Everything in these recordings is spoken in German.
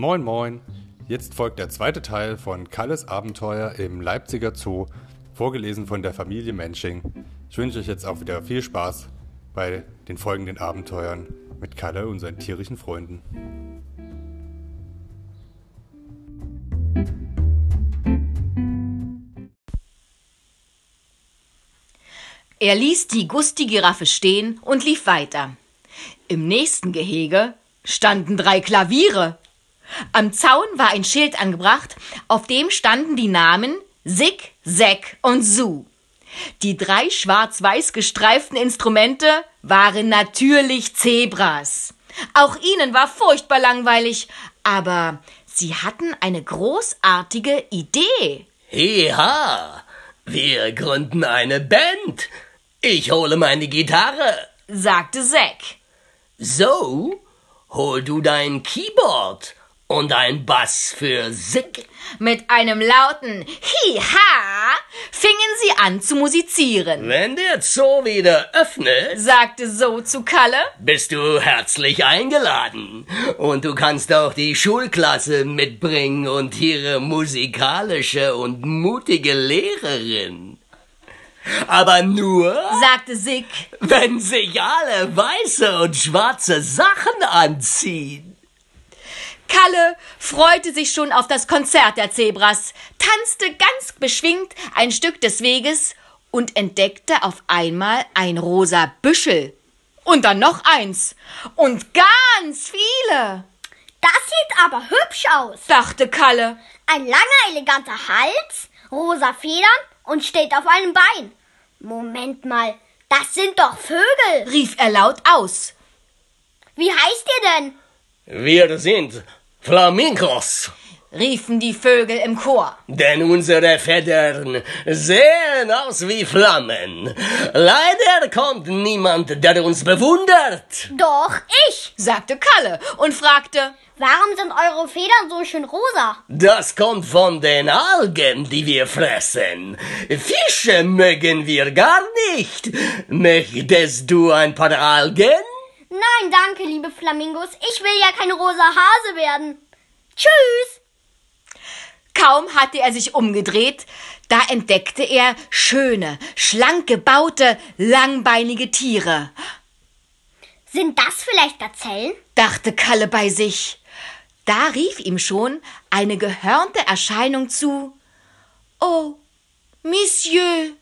Moin moin. Jetzt folgt der zweite Teil von Kalles Abenteuer im Leipziger Zoo, vorgelesen von der Familie Mensching. Ich wünsche euch jetzt auch wieder viel Spaß bei den folgenden Abenteuern mit Kalle und seinen tierischen Freunden. Er ließ die Gusti-Giraffe stehen und lief weiter. Im nächsten Gehege standen drei Klaviere. Am Zaun war ein Schild angebracht, auf dem standen die Namen Sick, Säck und Su. Die drei schwarz-weiß gestreiften Instrumente waren natürlich Zebras. Auch ihnen war furchtbar langweilig, aber sie hatten eine großartige Idee. Ja, wir gründen eine Band. Ich hole meine Gitarre, sagte Zack. So, hol du dein Keyboard und ein Bass für Sick. Mit einem lauten Hi-Ha fingen sie an zu musizieren. Wenn der Zoo wieder öffnet, sagte So zu Kalle, bist du herzlich eingeladen. Und du kannst auch die Schulklasse mitbringen und ihre musikalische und mutige Lehrerin. Aber nur, sagte Sick, wenn sich alle weiße und schwarze Sachen anziehen. Kalle freute sich schon auf das Konzert der Zebras, tanzte ganz beschwingt ein Stück des Weges und entdeckte auf einmal ein rosa Büschel. Und dann noch eins. Und ganz viele. Das sieht aber hübsch aus, dachte Kalle. Ein langer, eleganter Hals, rosa Federn und steht auf einem Bein. Moment mal, das sind doch Vögel, rief er laut aus. Wie heißt ihr denn? Wir sind Flamingos, riefen die Vögel im Chor. Denn unsere Federn sehen aus wie Flammen. Leider kommt niemand, der uns bewundert. Doch, ich, sagte Kalle und fragte, Warum sind eure Federn so schön rosa? Das kommt von den Algen, die wir fressen. Fische mögen wir gar nicht. Möchtest du ein paar Algen? Nein, danke, liebe Flamingos. Ich will ja kein rosa Hase werden. Tschüss. Kaum hatte er sich umgedreht, da entdeckte er schöne, schlank gebaute, langbeinige Tiere. Sind das vielleicht Gazellen? dachte Kalle bei sich. Da rief ihm schon eine gehörnte Erscheinung zu. Oh, Monsieur,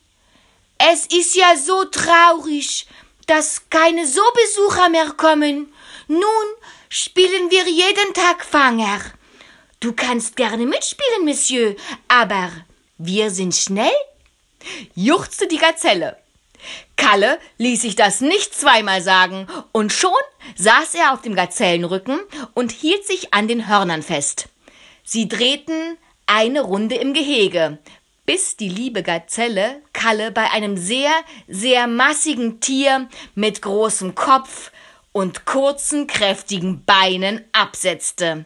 es ist ja so traurig dass keine so Besucher mehr kommen. Nun spielen wir jeden Tag Fanger. Du kannst gerne mitspielen, Monsieur, aber wir sind schnell, juchzte die Gazelle. Kalle ließ sich das nicht zweimal sagen, und schon saß er auf dem Gazellenrücken und hielt sich an den Hörnern fest. Sie drehten eine Runde im Gehege, bis die liebe Gazelle Kalle bei einem sehr, sehr massigen Tier mit großem Kopf und kurzen, kräftigen Beinen absetzte.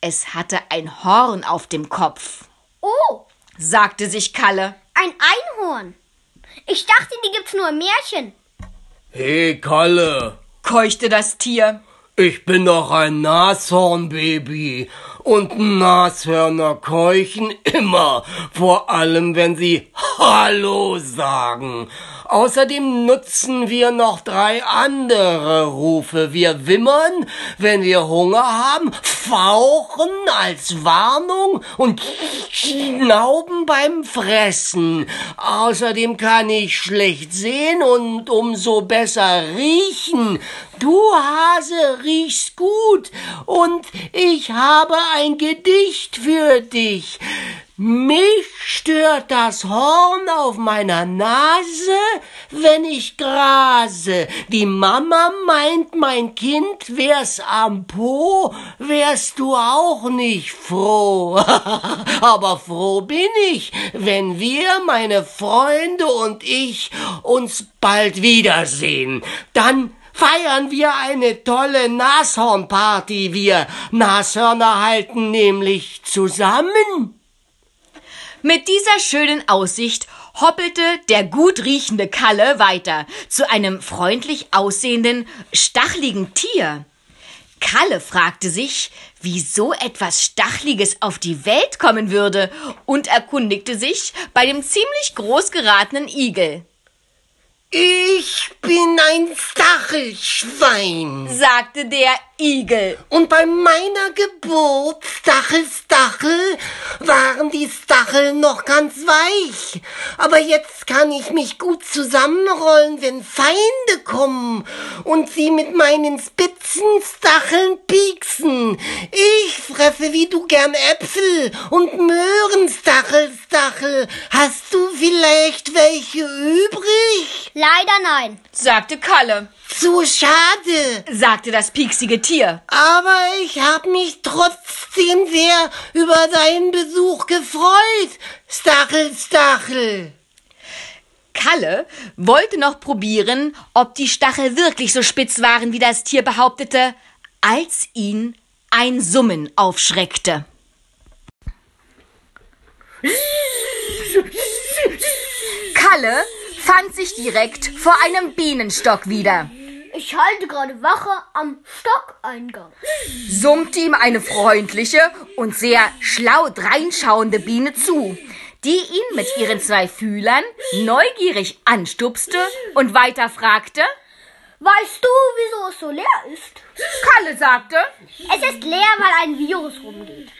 Es hatte ein Horn auf dem Kopf. Oh, sagte sich Kalle. Ein Einhorn. Ich dachte, die gibt's nur im Märchen. Hey, Kalle, keuchte das Tier. Ich bin doch ein Nashornbaby und Nashörner keuchen immer, vor allem wenn sie Hallo sagen. Außerdem nutzen wir noch drei andere Rufe. Wir wimmern, wenn wir Hunger haben, fauchen als Warnung und schnauben beim Fressen. Außerdem kann ich schlecht sehen und umso besser riechen. Du Hase riechst gut und ich habe ein Gedicht für dich. Mich stört das Horn auf meiner Nase, wenn ich grase. Die Mama meint, mein Kind wär's am Po, wärst du auch nicht froh. Aber froh bin ich, wenn wir, meine Freunde und ich, uns bald wiedersehen. Dann feiern wir eine tolle Nashornparty. Wir Nashörner halten nämlich zusammen. Mit dieser schönen Aussicht hoppelte der gut riechende Kalle weiter zu einem freundlich aussehenden, stachligen Tier. Kalle fragte sich, wie so etwas Stachliges auf die Welt kommen würde und erkundigte sich bei dem ziemlich groß geratenen Igel. Ich bin ein Stachelschwein, sagte der Igel. Und bei meiner Geburt, Stachel, Stachel, waren die Stacheln noch ganz weich. Aber jetzt kann ich mich gut zusammenrollen, wenn Feinde kommen und sie mit meinen spitzen Stacheln pieksen. Ich fresse wie du gern Äpfel und Möhren, Stachel, Stachel. Hast du vielleicht welche übrig? Leider nein, sagte Kalle. Zu schade, sagte das pieksige Tier. Aber ich hab mich trotzdem sehr über deinen Besuch gefreut, Stachel, Stachel. Kalle wollte noch probieren, ob die Stachel wirklich so spitz waren, wie das Tier behauptete, als ihn ein Summen aufschreckte. Kalle fand sich direkt vor einem Bienenstock wieder. Ich halte gerade Wache am Stockeingang. Summte ihm eine freundliche und sehr schlau dreinschauende Biene zu, die ihn mit ihren zwei Fühlern neugierig anstupste und weiter fragte, Weißt du, wieso es so leer ist? Kalle sagte, es ist leer, weil ein Virus rumgeht.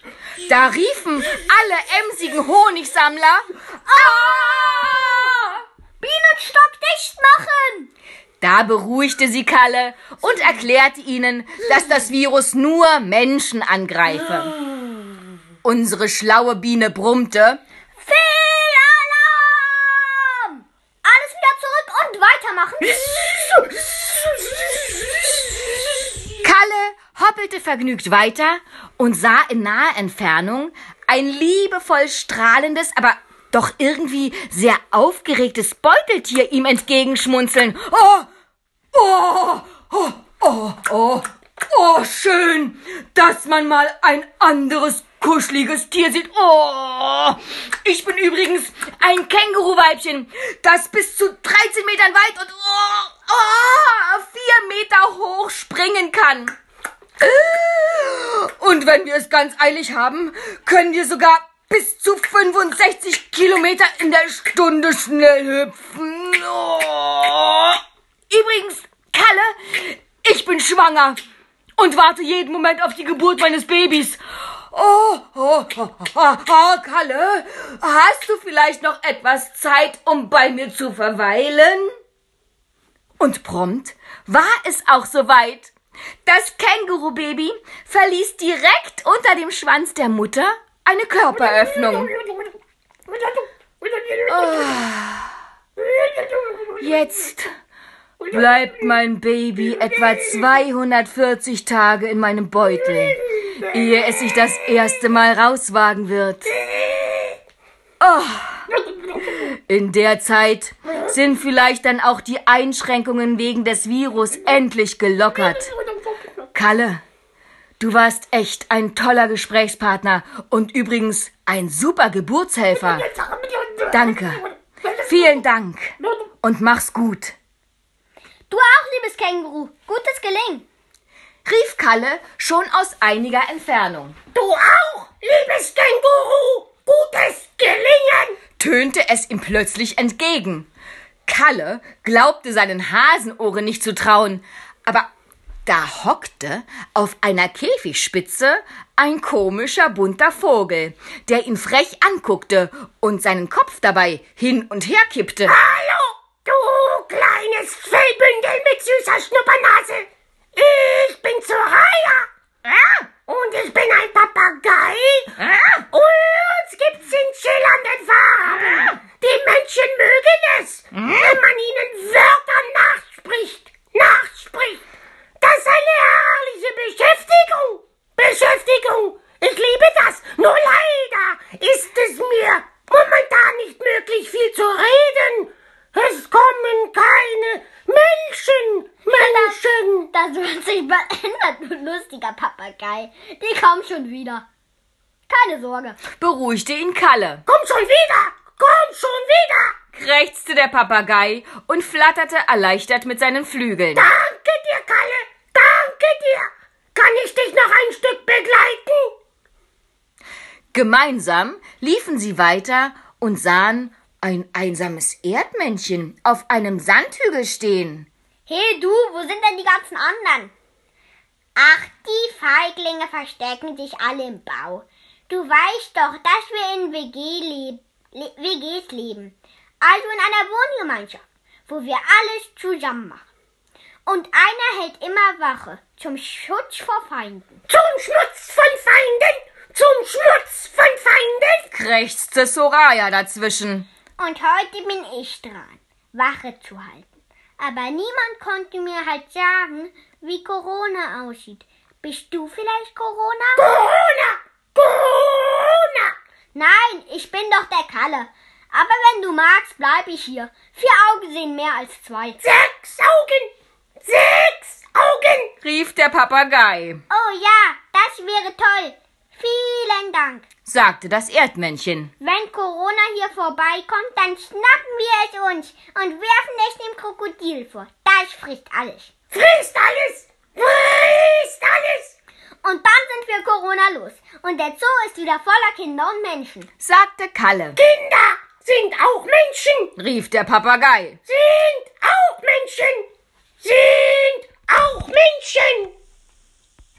Da riefen alle emsigen Honigsammler, ah! Bienenstock dicht machen! Da beruhigte sie Kalle und erklärte ihnen, dass das Virus nur Menschen angreife. Unsere schlaue Biene brummte. Fehlalarm! Alles wieder zurück und weitermachen. Kalle hoppelte vergnügt weiter und sah in naher Entfernung ein liebevoll strahlendes, aber doch irgendwie sehr aufgeregtes Beuteltier ihm entgegenschmunzeln. Oh, oh, oh, oh, oh, oh, schön, dass man mal ein anderes kuscheliges Tier sieht. Oh, ich bin übrigens ein Känguruweibchen, das bis zu 13 Metern weit und oh, oh, 4 Meter hoch springen kann. Und wenn wir es ganz eilig haben, können wir sogar bis zu 65 Kilometer in der Stunde schnell hüpfen. Oh. Übrigens, Kalle, ich bin schwanger und warte jeden Moment auf die Geburt meines Babys. Oh, oh, oh, oh, oh, Kalle, hast du vielleicht noch etwas Zeit, um bei mir zu verweilen? Und prompt war es auch soweit. Das Känguru-Baby verließ direkt unter dem Schwanz der Mutter eine Körperöffnung. Oh. Jetzt bleibt mein Baby etwa 240 Tage in meinem Beutel, ehe es sich das erste Mal rauswagen wird. Oh. In der Zeit sind vielleicht dann auch die Einschränkungen wegen des Virus endlich gelockert. Kalle, du warst echt ein toller Gesprächspartner und übrigens ein super Geburtshelfer. Danke. Vielen Dank. Und mach's gut. Du auch, liebes Känguru. Gutes Gelingen. Rief Kalle schon aus einiger Entfernung. Du auch, liebes Känguru. Gutes Gelingen. Tönte es ihm plötzlich entgegen. Kalle glaubte seinen Hasenohren nicht zu trauen, aber da hockte auf einer Käfigspitze ein komischer bunter Vogel, der ihn frech anguckte und seinen Kopf dabei hin und her kippte. Hallo, du kleines Fellbündel mit süßer Schnuppernase. Ich bin Soraya. Ja? Und ich bin ein Papagei. Ja? Uns gibt's in schillernden Farben. Die Menschen mögen es, wenn man ihnen Wörter das wird sich mal du lustiger Papagei. Die kommen schon wieder. Keine Sorge. Beruhigte ihn Kalle. Komm schon wieder! Komm schon wieder! krächzte der Papagei und flatterte erleichtert mit seinen Flügeln. Danke dir, Kalle! Danke dir! Kann ich dich noch ein Stück begleiten? Gemeinsam liefen sie weiter und sahen ein einsames Erdmännchen auf einem Sandhügel stehen. Hey du, wo sind denn die ganzen anderen? Ach, die Feiglinge verstecken sich alle im Bau. Du weißt doch, dass wir in WG leb le WGs leben. Also in einer Wohngemeinschaft, wo wir alles zusammen machen. Und einer hält immer Wache zum Schutz vor Feinden. Zum Schmutz von Feinden! Zum Schmutz von Feinden! krächzte Soraya dazwischen. Und heute bin ich dran, Wache zu halten. Aber niemand konnte mir halt sagen, wie Corona aussieht. Bist du vielleicht Corona? Corona! Corona! Nein, ich bin doch der Kalle. Aber wenn du magst, bleib ich hier. Vier Augen sehen mehr als zwei. Sechs Augen! Sechs Augen! rief der Papagei, Oh ja, das wäre toll. Vielen Dank. sagte das Erdmännchen. Wenn Corona hier vorbeikommt, dann schnappen wir es uns und werfen es dem Krokodil vor. Das frisst alles. Frisst alles! Frisst alles! Und dann sind wir Corona los. Und der Zoo ist wieder voller Kinder und Menschen. sagte Kalle, Kinder sind auch Menschen! rief der Papagei. Sind auch Menschen! Sind auch Menschen!